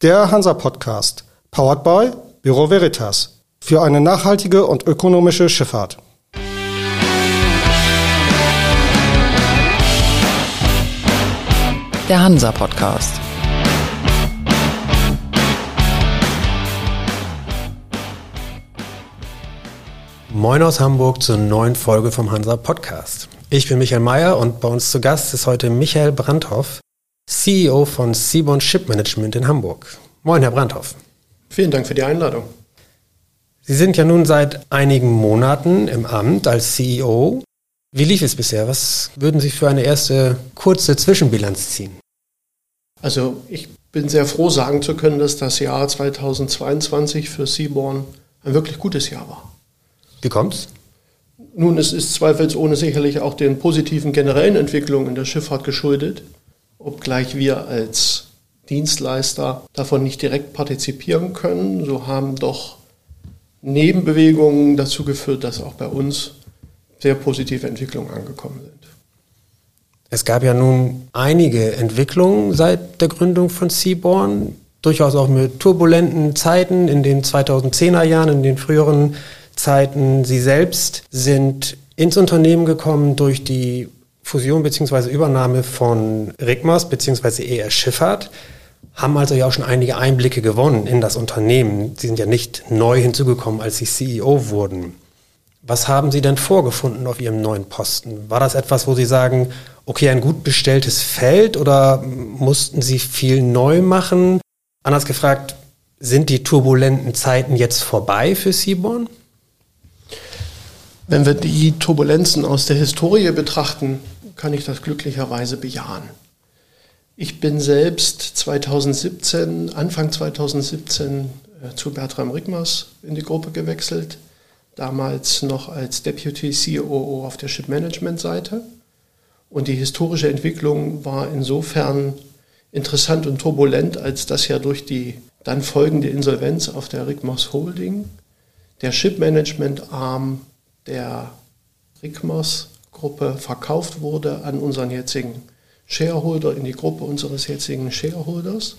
Der Hansa Podcast, powered by Büro Veritas, für eine nachhaltige und ökonomische Schifffahrt. Der Hansa Podcast. Moin aus Hamburg zur neuen Folge vom Hansa Podcast. Ich bin Michael Mayer und bei uns zu Gast ist heute Michael Brandhoff, CEO von Seaborn Ship Management in Hamburg. Moin, Herr Brandhoff. Vielen Dank für die Einladung. Sie sind ja nun seit einigen Monaten im Amt als CEO. Wie lief es bisher? Was würden Sie für eine erste kurze Zwischenbilanz ziehen? Also ich bin sehr froh, sagen zu können, dass das Jahr 2022 für Seaborn ein wirklich gutes Jahr war. Wie kommt's? Nun, es ist zweifelsohne sicherlich auch den positiven generellen Entwicklungen in der Schifffahrt geschuldet, obgleich wir als Dienstleister davon nicht direkt partizipieren können. So haben doch Nebenbewegungen dazu geführt, dass auch bei uns sehr positive Entwicklungen angekommen sind. Es gab ja nun einige Entwicklungen seit der Gründung von Seaborn, durchaus auch mit turbulenten Zeiten in den 2010er Jahren, in den früheren Zeiten. Sie selbst sind ins Unternehmen gekommen durch die Fusion bzw. Übernahme von Rigmas bzw. ER Schifffahrt, haben also ja auch schon einige Einblicke gewonnen in das Unternehmen. Sie sind ja nicht neu hinzugekommen, als Sie CEO wurden. Was haben Sie denn vorgefunden auf Ihrem neuen Posten? War das etwas, wo Sie sagen, okay, ein gut bestelltes Feld oder mussten Sie viel neu machen? Anders gefragt, sind die turbulenten Zeiten jetzt vorbei für Seaborn? Wenn wir die Turbulenzen aus der Historie betrachten, kann ich das glücklicherweise bejahen. Ich bin selbst 2017, Anfang 2017 äh, zu Bertram Rigmers in die Gruppe gewechselt, damals noch als Deputy COO auf der Ship Management Seite. Und die historische Entwicklung war insofern interessant und turbulent, als dass ja durch die dann folgende Insolvenz auf der Rigmos Holding der Ship Management Arm der Rigmos-Gruppe verkauft wurde an unseren jetzigen Shareholder, in die Gruppe unseres jetzigen Shareholders.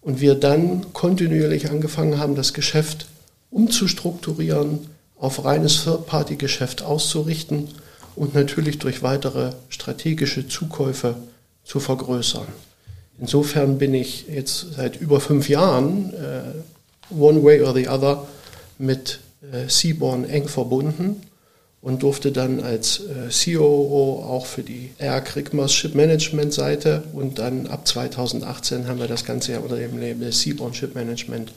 Und wir dann kontinuierlich angefangen haben, das Geschäft umzustrukturieren, auf reines Third-Party-Geschäft auszurichten und natürlich durch weitere strategische Zukäufe zu vergrößern. Insofern bin ich jetzt seit über fünf Jahren, äh, one way or the other, mit äh, Seaborn eng verbunden und durfte dann als äh, COO auch für die Air Krigmas Ship Management Seite und dann ab 2018 haben wir das Ganze ja unter dem Label Seaborn Ship Management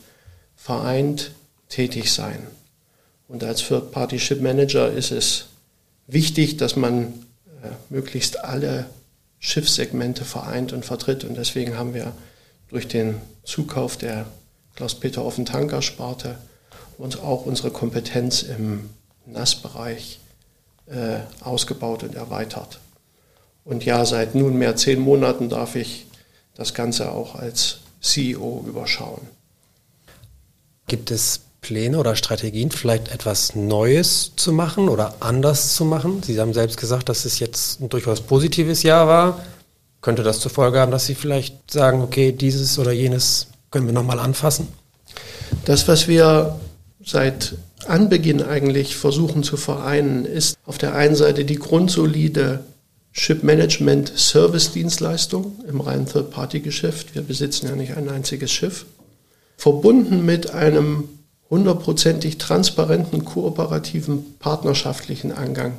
vereint tätig sein. Und als Third-Party Ship Manager ist es wichtig, dass man äh, möglichst alle Schiffssegmente vereint und vertritt. Und deswegen haben wir durch den Zukauf der Klaus-Peter Offen-Tanker-Sparte uns auch unsere Kompetenz im NAS-Bereich äh, ausgebaut und erweitert. Und ja, seit nunmehr zehn Monaten darf ich das Ganze auch als CEO überschauen. Gibt es Pläne oder Strategien, vielleicht etwas Neues zu machen oder anders zu machen? Sie haben selbst gesagt, dass es jetzt ein durchaus positives Jahr war. Könnte das zur Folge haben, dass Sie vielleicht sagen, okay, dieses oder jenes können wir nochmal anfassen? Das, was wir seit Anbeginn eigentlich versuchen zu vereinen, ist auf der einen Seite die grundsolide Ship Management Service Dienstleistung im reinen Third-Party-Geschäft. Wir besitzen ja nicht ein einziges Schiff. Verbunden mit einem hundertprozentig transparenten, kooperativen, partnerschaftlichen Angang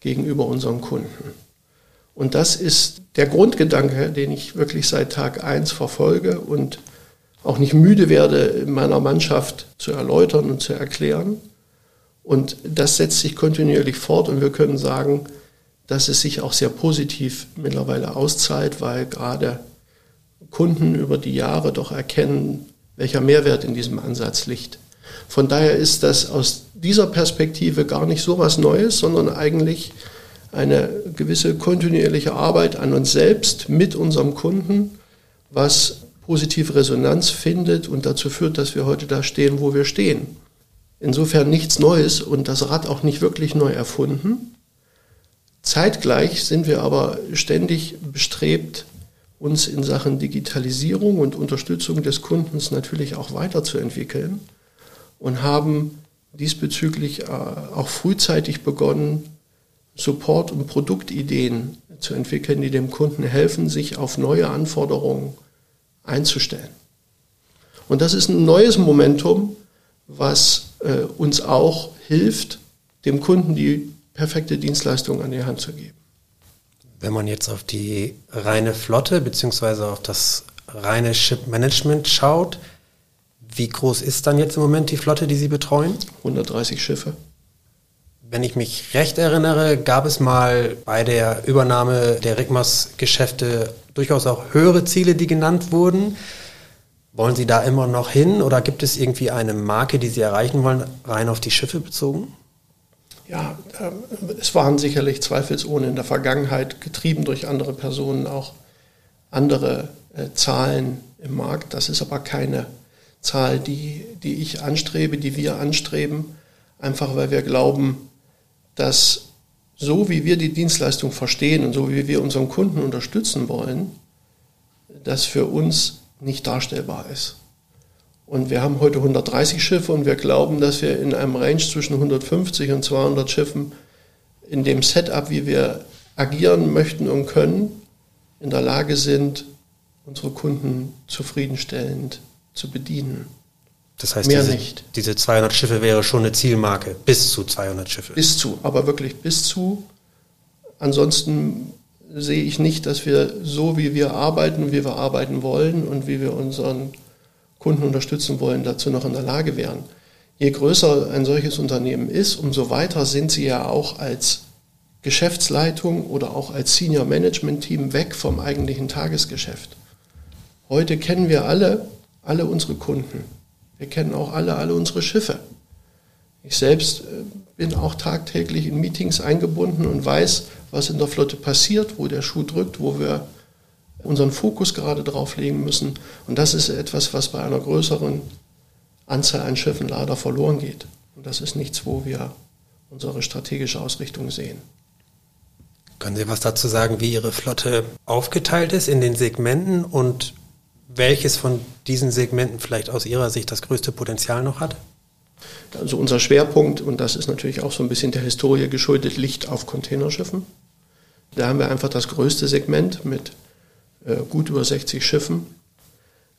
gegenüber unseren Kunden. Und das ist der Grundgedanke, den ich wirklich seit Tag 1 verfolge und auch nicht müde werde, in meiner Mannschaft zu erläutern und zu erklären. Und das setzt sich kontinuierlich fort und wir können sagen, dass es sich auch sehr positiv mittlerweile auszahlt, weil gerade Kunden über die Jahre doch erkennen, welcher Mehrwert in diesem Ansatz liegt. Von daher ist das aus dieser Perspektive gar nicht so was Neues, sondern eigentlich eine gewisse kontinuierliche Arbeit an uns selbst mit unserem Kunden, was positive Resonanz findet und dazu führt, dass wir heute da stehen, wo wir stehen. Insofern nichts Neues und das Rad auch nicht wirklich neu erfunden. Zeitgleich sind wir aber ständig bestrebt, uns in Sachen Digitalisierung und Unterstützung des Kundens natürlich auch weiterzuentwickeln und haben diesbezüglich äh, auch frühzeitig begonnen, Support- und Produktideen zu entwickeln, die dem Kunden helfen, sich auf neue Anforderungen einzustellen. Und das ist ein neues Momentum, was äh, uns auch hilft, dem Kunden die perfekte Dienstleistung an die Hand zu geben. Wenn man jetzt auf die reine Flotte bzw. auf das reine Ship-Management schaut, wie groß ist dann jetzt im Moment die Flotte, die Sie betreuen? 130 Schiffe. Wenn ich mich recht erinnere, gab es mal bei der Übernahme der Rigmas-Geschäfte durchaus auch höhere Ziele, die genannt wurden. Wollen Sie da immer noch hin oder gibt es irgendwie eine Marke, die Sie erreichen wollen, rein auf die Schiffe bezogen? Ja, ähm, es waren sicherlich zweifelsohne in der Vergangenheit, getrieben durch andere Personen, auch andere äh, Zahlen im Markt. Das ist aber keine Zahl, die, die ich anstrebe, die wir anstreben, einfach weil wir glauben, dass so wie wir die Dienstleistung verstehen und so wie wir unseren Kunden unterstützen wollen, das für uns nicht darstellbar ist. Und wir haben heute 130 Schiffe und wir glauben, dass wir in einem Range zwischen 150 und 200 Schiffen in dem Setup, wie wir agieren möchten und können, in der Lage sind, unsere Kunden zufriedenstellend zu bedienen. Das heißt, Mehr diese, nicht. diese 200 Schiffe wäre schon eine Zielmarke, bis zu 200 Schiffe. Bis zu, aber wirklich bis zu. Ansonsten sehe ich nicht, dass wir so, wie wir arbeiten, wie wir arbeiten wollen und wie wir unseren Kunden unterstützen wollen, dazu noch in der Lage wären. Je größer ein solches Unternehmen ist, umso weiter sind sie ja auch als Geschäftsleitung oder auch als Senior Management Team weg vom eigentlichen Tagesgeschäft. Heute kennen wir alle, alle unsere Kunden. Wir kennen auch alle, alle unsere Schiffe. Ich selbst äh, bin auch tagtäglich in Meetings eingebunden und weiß, was in der Flotte passiert, wo der Schuh drückt, wo wir unseren Fokus gerade drauf legen müssen. Und das ist etwas, was bei einer größeren Anzahl an Schiffen leider verloren geht. Und das ist nichts, wo wir unsere strategische Ausrichtung sehen. Können Sie was dazu sagen, wie Ihre Flotte aufgeteilt ist in den Segmenten und welches von diesen Segmenten vielleicht aus Ihrer Sicht das größte Potenzial noch hat? Also unser Schwerpunkt, und das ist natürlich auch so ein bisschen der Historie geschuldet, liegt auf Containerschiffen. Da haben wir einfach das größte Segment mit äh, gut über 60 Schiffen,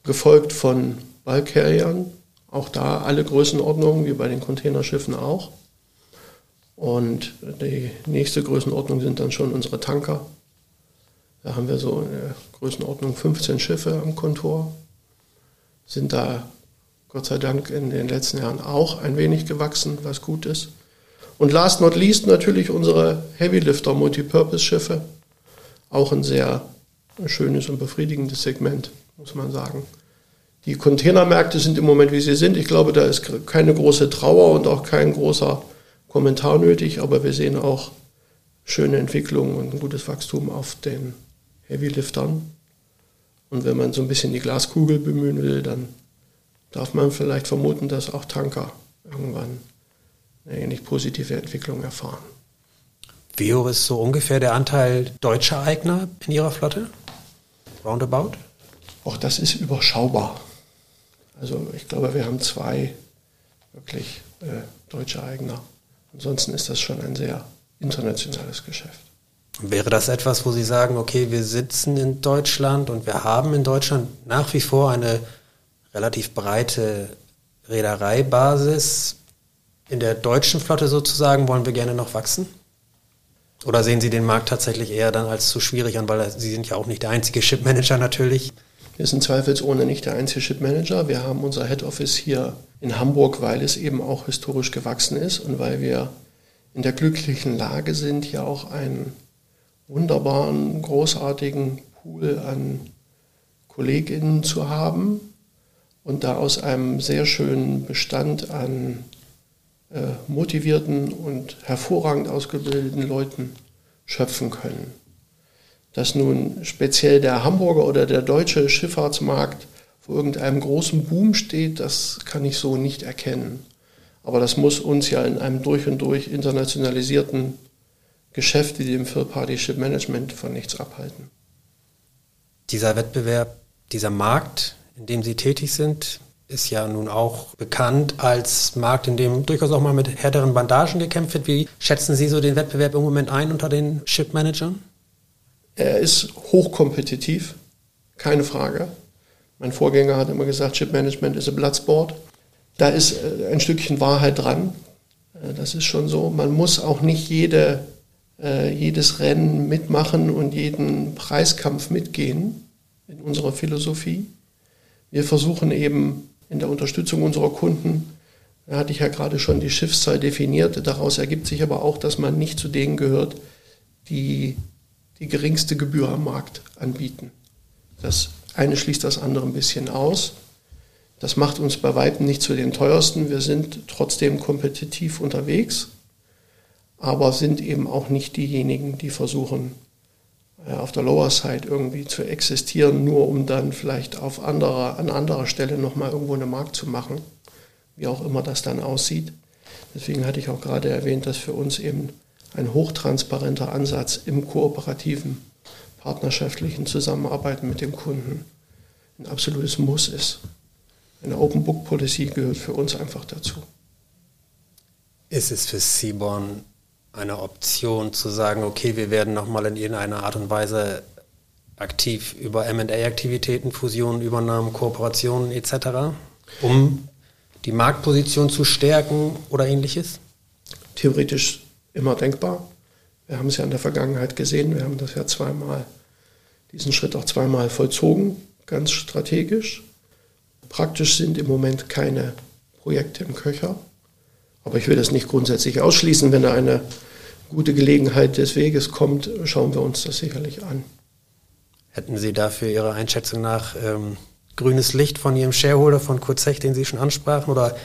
gefolgt von Ballcarriern, auch da alle Größenordnungen, wie bei den Containerschiffen auch. Und die nächste Größenordnung sind dann schon unsere Tanker. Da haben wir so eine Größenordnung 15 Schiffe am Kontor, sind da Gott sei Dank in den letzten Jahren auch ein wenig gewachsen, was gut ist. Und last not least natürlich unsere Heavy-Lifter Multipurpose-Schiffe, auch ein sehr schönes und befriedigendes Segment, muss man sagen. Die Containermärkte sind im Moment, wie sie sind. Ich glaube, da ist keine große Trauer und auch kein großer Kommentar nötig, aber wir sehen auch schöne Entwicklungen und ein gutes Wachstum auf den Heavy-Liftern. Und wenn man so ein bisschen die Glaskugel bemühen will, dann darf man vielleicht vermuten, dass auch Tanker irgendwann eine ähnlich positive Entwicklung erfahren. Wie hoch ist so ungefähr der Anteil deutscher Eigner in Ihrer Flotte? roundabout? Auch das ist überschaubar. Also ich glaube, wir haben zwei wirklich äh, deutsche Eigner. Ansonsten ist das schon ein sehr internationales Geschäft. Wäre das etwas, wo Sie sagen, okay, wir sitzen in Deutschland und wir haben in Deutschland nach wie vor eine relativ breite Reedereibasis? In der deutschen Flotte sozusagen wollen wir gerne noch wachsen? Oder sehen Sie den Markt tatsächlich eher dann als zu schwierig an, weil Sie sind ja auch nicht der einzige Shipmanager natürlich. Wir sind zweifelsohne nicht der einzige Shipmanager. Wir haben unser Head Office hier in Hamburg, weil es eben auch historisch gewachsen ist und weil wir in der glücklichen Lage sind, hier auch einen wunderbaren, großartigen Pool an KollegInnen zu haben und da aus einem sehr schönen Bestand an äh, motivierten und hervorragend ausgebildeten Leuten schöpfen können. Dass nun speziell der Hamburger oder der deutsche Schifffahrtsmarkt vor irgendeinem großen Boom steht, das kann ich so nicht erkennen. Aber das muss uns ja in einem durch und durch internationalisierten Geschäft wie dem Third-Party Ship Management von nichts abhalten. Dieser Wettbewerb, dieser Markt, in dem Sie tätig sind, ist ja nun auch bekannt als Markt, in dem durchaus auch mal mit härteren Bandagen gekämpft wird. Wie schätzen Sie so den Wettbewerb im Moment ein unter den Ship-Managern? Er ist hochkompetitiv, keine Frage. Mein Vorgänger hat immer gesagt, Chip-Management ist ein Bloodsport. Da ist äh, ein Stückchen Wahrheit dran. Äh, das ist schon so. Man muss auch nicht jede, äh, jedes Rennen mitmachen und jeden Preiskampf mitgehen in unserer Philosophie. Wir versuchen eben in der Unterstützung unserer Kunden, da hatte ich ja gerade schon die Schiffszahl definiert, daraus ergibt sich aber auch, dass man nicht zu denen gehört, die die geringste Gebühr am Markt anbieten. Das eine schließt das andere ein bisschen aus. Das macht uns bei weitem nicht zu den teuersten. Wir sind trotzdem kompetitiv unterwegs, aber sind eben auch nicht diejenigen, die versuchen, auf der Lower Side irgendwie zu existieren, nur um dann vielleicht auf anderer, an anderer Stelle nochmal irgendwo eine Markt zu machen, wie auch immer das dann aussieht. Deswegen hatte ich auch gerade erwähnt, dass für uns eben ein hochtransparenter Ansatz im kooperativen, partnerschaftlichen Zusammenarbeiten mit dem Kunden ein absolutes Muss ist. Eine Open Book Policy gehört für uns einfach dazu. Ist es für Seaborn eine Option zu sagen, okay, wir werden nochmal in irgendeiner Art und Weise aktiv über MA-Aktivitäten, Fusionen, Übernahmen, Kooperationen etc., um die Marktposition zu stärken oder ähnliches? Theoretisch immer denkbar. Wir haben es ja in der Vergangenheit gesehen, wir haben das ja zweimal, diesen Schritt auch zweimal vollzogen, ganz strategisch. Praktisch sind im Moment keine Projekte im Köcher. Aber ich will das nicht grundsätzlich ausschließen. Wenn da eine gute Gelegenheit des Weges kommt, schauen wir uns das sicherlich an. Hätten Sie dafür Ihrer Einschätzung nach ähm, grünes Licht von Ihrem Shareholder, von Kurt Zech, den Sie schon ansprachen? Oder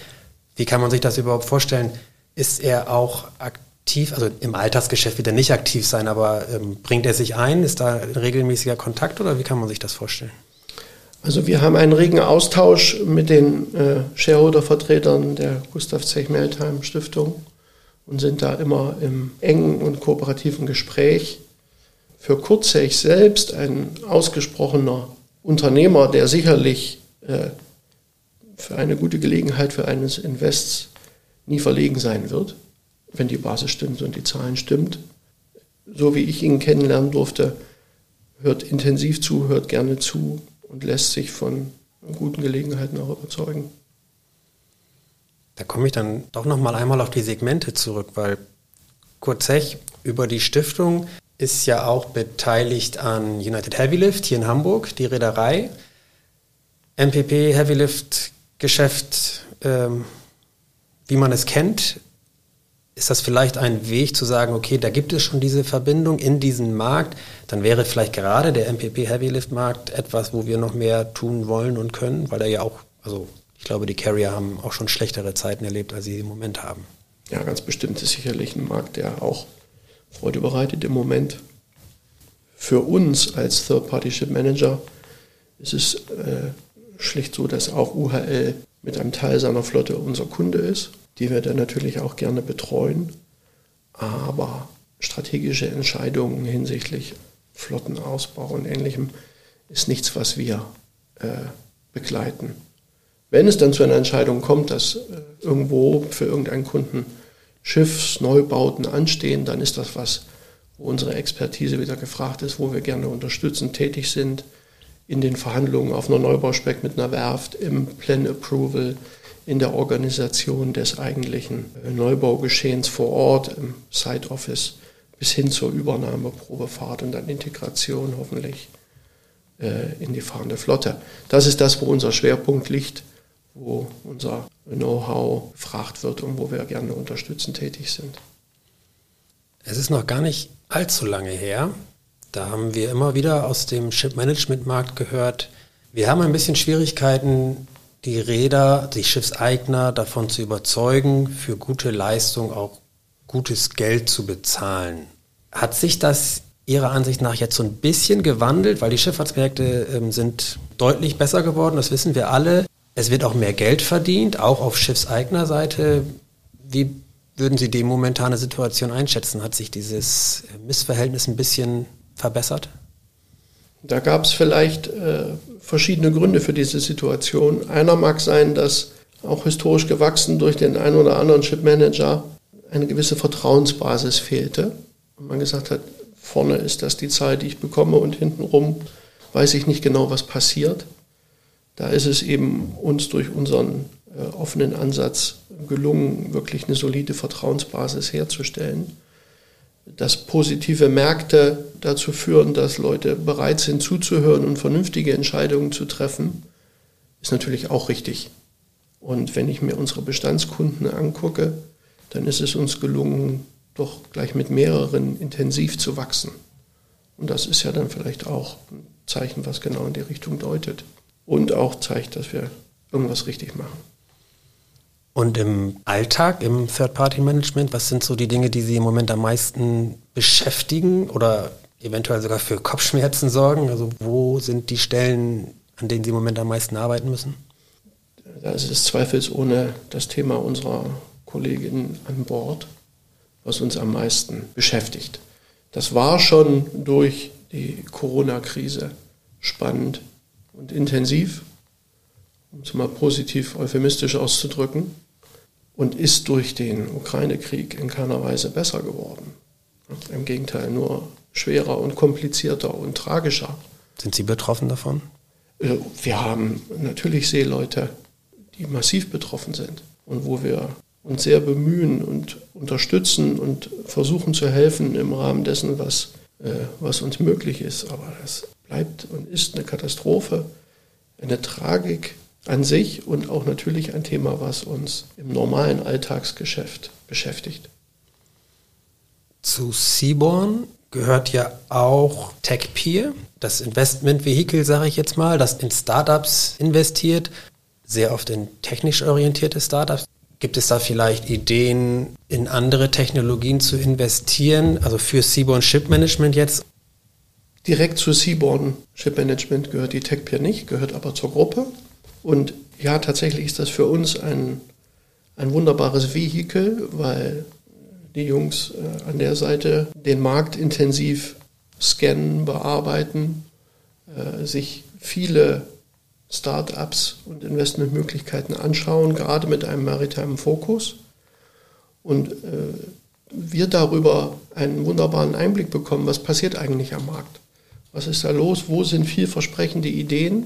wie kann man sich das überhaupt vorstellen? Ist er auch aktiv, also im Alltagsgeschäft wird er nicht aktiv sein, aber ähm, bringt er sich ein? Ist da regelmäßiger Kontakt oder wie kann man sich das vorstellen? Also wir haben einen regen Austausch mit den äh, Shareholder-Vertretern der Gustav Zech-Meltheim Stiftung und sind da immer im engen und kooperativen Gespräch. Für Kurt Zech selbst ein ausgesprochener Unternehmer, der sicherlich äh, für eine gute Gelegenheit für eines Invests nie verlegen sein wird, wenn die Basis stimmt und die Zahlen stimmt. So wie ich ihn kennenlernen durfte, hört intensiv zu, hört gerne zu, und lässt sich von guten Gelegenheiten auch überzeugen. Da komme ich dann doch noch mal einmal auf die Segmente zurück, weil Kurt Zech über die Stiftung ist ja auch beteiligt an United Heavy Lift hier in Hamburg, die Reederei. MPP Heavy Lift Geschäft, ähm, wie man es kennt, ist das vielleicht ein Weg zu sagen, okay, da gibt es schon diese Verbindung in diesem Markt, dann wäre vielleicht gerade der MPP Heavy Lift Markt etwas, wo wir noch mehr tun wollen und können, weil er ja auch, also ich glaube, die Carrier haben auch schon schlechtere Zeiten erlebt, als sie im Moment haben. Ja, ganz bestimmt ist sicherlich ein Markt, der auch Freude bereitet im Moment. Für uns als Third-Party-Ship Manager ist es äh, schlicht so, dass auch UHL mit einem Teil seiner Flotte unser Kunde ist die wir dann natürlich auch gerne betreuen. Aber strategische Entscheidungen hinsichtlich Flottenausbau und ähnlichem ist nichts, was wir äh, begleiten. Wenn es dann zu einer Entscheidung kommt, dass äh, irgendwo für irgendeinen Kunden Schiffsneubauten anstehen, dann ist das was, wo unsere Expertise wieder gefragt ist, wo wir gerne unterstützend tätig sind in den Verhandlungen auf einer Neubauspec mit einer Werft, im Plan Approval, in der Organisation des eigentlichen Neubaugeschehens vor Ort im Site Office bis hin zur Übernahme, Probefahrt und dann Integration hoffentlich äh, in die fahrende Flotte. Das ist das, wo unser Schwerpunkt liegt, wo unser Know-how gefragt wird und wo wir gerne unterstützend tätig sind. Es ist noch gar nicht allzu lange her. Da haben wir immer wieder aus dem Ship-Management-Markt gehört, wir haben ein bisschen Schwierigkeiten, die Räder, die Schiffseigner davon zu überzeugen, für gute Leistung auch gutes Geld zu bezahlen. Hat sich das Ihrer Ansicht nach jetzt so ein bisschen gewandelt, weil die Schifffahrtsmärkte ähm, sind deutlich besser geworden, das wissen wir alle. Es wird auch mehr Geld verdient, auch auf Schiffseignerseite. Wie würden Sie die momentane Situation einschätzen? Hat sich dieses Missverhältnis ein bisschen verbessert? Da gab es vielleicht äh, verschiedene Gründe für diese Situation. Einer mag sein, dass auch historisch gewachsen durch den einen oder anderen Chipmanager eine gewisse Vertrauensbasis fehlte. Und man gesagt hat, vorne ist das die Zahl, die ich bekomme und hintenrum weiß ich nicht genau, was passiert. Da ist es eben uns durch unseren äh, offenen Ansatz gelungen, wirklich eine solide Vertrauensbasis herzustellen. Dass positive Märkte dazu führen, dass Leute bereit sind zuzuhören und vernünftige Entscheidungen zu treffen, ist natürlich auch richtig. Und wenn ich mir unsere Bestandskunden angucke, dann ist es uns gelungen, doch gleich mit mehreren intensiv zu wachsen. Und das ist ja dann vielleicht auch ein Zeichen, was genau in die Richtung deutet. Und auch zeigt, dass wir irgendwas richtig machen. Und im Alltag, im Third-Party-Management, was sind so die Dinge, die Sie im Moment am meisten beschäftigen oder eventuell sogar für Kopfschmerzen sorgen? Also wo sind die Stellen, an denen Sie im Moment am meisten arbeiten müssen? Das ist zweifelsohne das Thema unserer Kollegin an Bord, was uns am meisten beschäftigt. Das war schon durch die Corona-Krise spannend und intensiv, um es mal positiv euphemistisch auszudrücken, und ist durch den Ukraine-Krieg in keiner Weise besser geworden. Im Gegenteil, nur schwerer und komplizierter und tragischer. Sind Sie betroffen davon? Äh, wir haben natürlich Seeleute, die massiv betroffen sind und wo wir uns sehr bemühen und unterstützen und versuchen zu helfen im Rahmen dessen, was, äh, was uns möglich ist. Aber es bleibt und ist eine Katastrophe, eine Tragik an sich und auch natürlich ein Thema, was uns im normalen Alltagsgeschäft beschäftigt. Zu Seaborn gehört ja auch TechPeer, das Investmentvehikel, sage ich jetzt mal, das in Startups investiert, sehr oft in technisch orientierte Startups. Gibt es da vielleicht Ideen, in andere Technologien zu investieren, also für Seaborn Ship Management jetzt? Direkt zu Seaborn Ship Management gehört die TechPeer nicht, gehört aber zur Gruppe. Und ja, tatsächlich ist das für uns ein, ein wunderbares Vehikel, weil die Jungs äh, an der Seite den Markt intensiv scannen, bearbeiten, äh, sich viele Start-ups und Investmentmöglichkeiten anschauen, gerade mit einem maritimen Fokus. Und äh, wir darüber einen wunderbaren Einblick bekommen, was passiert eigentlich am Markt. Was ist da los? Wo sind vielversprechende Ideen?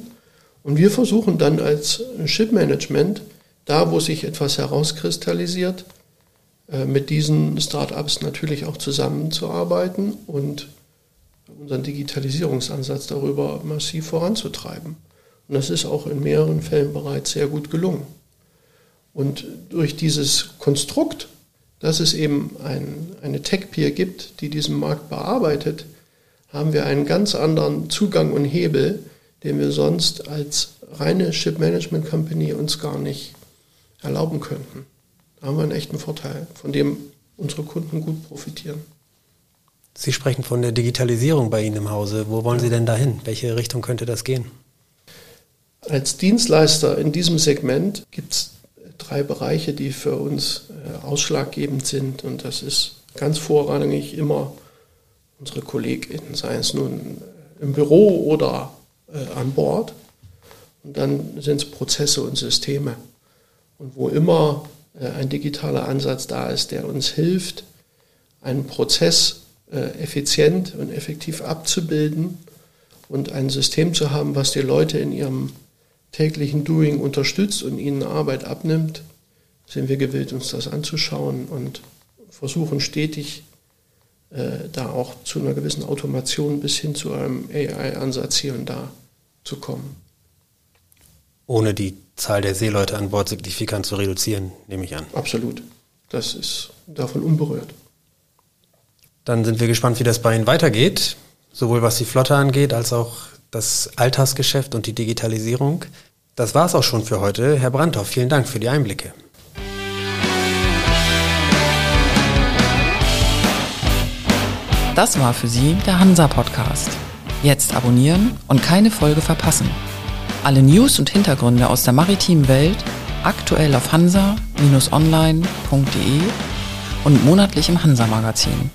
Und wir versuchen dann als Ship-Management, da wo sich etwas herauskristallisiert, äh, mit diesen Start-ups natürlich auch zusammenzuarbeiten und unseren Digitalisierungsansatz darüber massiv voranzutreiben. Und das ist auch in mehreren Fällen bereits sehr gut gelungen. Und durch dieses Konstrukt, dass es eben ein, eine Tech-Peer gibt, die diesen Markt bearbeitet, haben wir einen ganz anderen Zugang und Hebel, den wir sonst als reine Ship Management Company uns gar nicht erlauben könnten. Da haben wir einen echten Vorteil, von dem unsere Kunden gut profitieren. Sie sprechen von der Digitalisierung bei Ihnen im Hause. Wo wollen Sie denn dahin? Welche Richtung könnte das gehen? Als Dienstleister in diesem Segment gibt es drei Bereiche, die für uns äh, ausschlaggebend sind. Und das ist ganz vorrangig immer unsere KollegInnen, sei es nun im Büro oder äh, an Bord. Und dann sind es Prozesse und Systeme. Und wo immer äh, ein digitaler Ansatz da ist, der uns hilft, einen Prozess effizient und effektiv abzubilden und ein System zu haben, was die Leute in ihrem täglichen Doing unterstützt und ihnen Arbeit abnimmt, sind wir gewillt, uns das anzuschauen und versuchen stetig äh, da auch zu einer gewissen Automation bis hin zu einem AI-Ansatz hier und da zu kommen. Ohne die Zahl der Seeleute an Bord signifikant zu reduzieren, nehme ich an. Absolut. Das ist davon unberührt. Dann sind wir gespannt, wie das bei Ihnen weitergeht, sowohl was die Flotte angeht, als auch das Alltagsgeschäft und die Digitalisierung. Das war es auch schon für heute. Herr Brandhoff, vielen Dank für die Einblicke. Das war für Sie der Hansa-Podcast. Jetzt abonnieren und keine Folge verpassen. Alle News und Hintergründe aus der maritimen Welt aktuell auf hansa-online.de und monatlich im Hansa-Magazin.